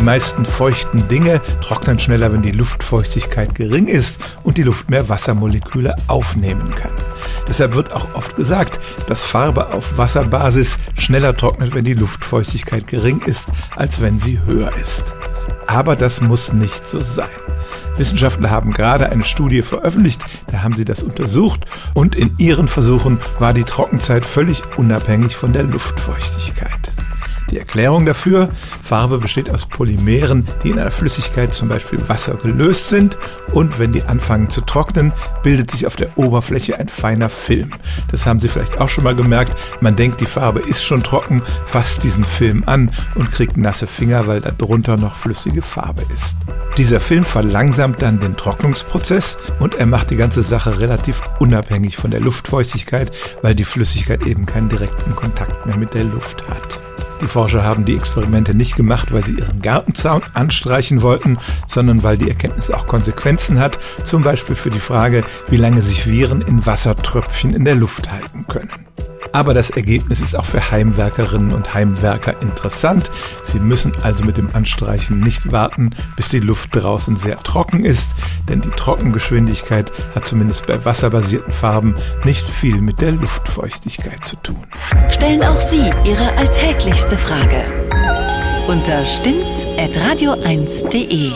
Die meisten feuchten Dinge trocknen schneller, wenn die Luftfeuchtigkeit gering ist und die Luft mehr Wassermoleküle aufnehmen kann. Deshalb wird auch oft gesagt, dass Farbe auf Wasserbasis schneller trocknet, wenn die Luftfeuchtigkeit gering ist, als wenn sie höher ist. Aber das muss nicht so sein. Wissenschaftler haben gerade eine Studie veröffentlicht, da haben sie das untersucht und in ihren Versuchen war die Trockenzeit völlig unabhängig von der Luftfeuchtigkeit. Die Erklärung dafür, Farbe besteht aus Polymeren, die in einer Flüssigkeit, zum Beispiel Wasser, gelöst sind und wenn die anfangen zu trocknen, bildet sich auf der Oberfläche ein feiner Film. Das haben Sie vielleicht auch schon mal gemerkt. Man denkt, die Farbe ist schon trocken, fasst diesen Film an und kriegt nasse Finger, weil da drunter noch flüssige Farbe ist. Dieser Film verlangsamt dann den Trocknungsprozess und er macht die ganze Sache relativ unabhängig von der Luftfeuchtigkeit, weil die Flüssigkeit eben keinen direkten Kontakt mehr mit der Luft hat. Die Forscher haben die Experimente nicht gemacht, weil sie ihren Gartenzaun anstreichen wollten, sondern weil die Erkenntnis auch Konsequenzen hat, zum Beispiel für die Frage, wie lange sich Viren in Wassertröpfchen in der Luft halten können. Aber das Ergebnis ist auch für Heimwerkerinnen und Heimwerker interessant. Sie müssen also mit dem Anstreichen nicht warten, bis die Luft draußen sehr trocken ist, denn die Trockengeschwindigkeit hat zumindest bei wasserbasierten Farben nicht viel mit der Luftfeuchtigkeit zu tun. Stellen auch Sie Ihre alltäglichste Frage unter stimmtz.radio1.de.